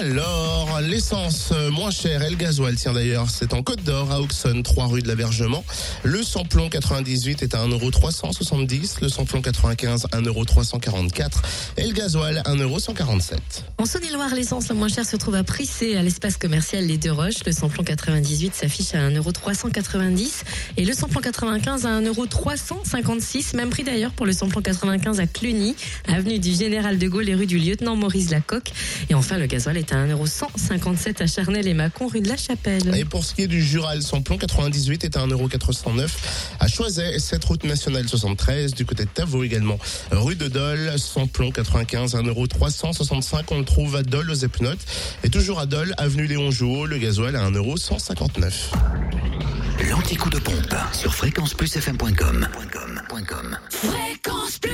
Alors, l'essence euh, moins chère et le gasoil, tiens d'ailleurs, c'est en Côte d'Or, à Auxonne, 3 rue de l'Abergement. Le samplon 98 est à 1,370€, le samplon 95 1,344€ et le gasoil 1,147€. En Saône-et-Loire, l'essence la moins chère se trouve à Prissé, à l'espace commercial Les Deux Roches. Le samplon 98 s'affiche à 1,390€ et le samplon 95 à 1,356€. Même prix d'ailleurs pour le samplon 95 à Cluny, avenue du Général de Gaulle et rue du Lieutenant Maurice Lacocque. Et enfin, le gasoil est à 1,157€ à Charnel et Mâcon, rue de la Chapelle. Et pour ce qui est du Jural, samplon 98 est à 1,409€ à Choiset, cette route nationale 73 du côté de Tavaux également. Rue de Dole, samplon 95 1,365€, on le trouve à Dole aux Epnotes. Et toujours à Dole, avenue Léon Jouot, le gasoil à 1,159€. L'anti-coup de pompe sur fréquenceplusfm.com. Fréquence Plus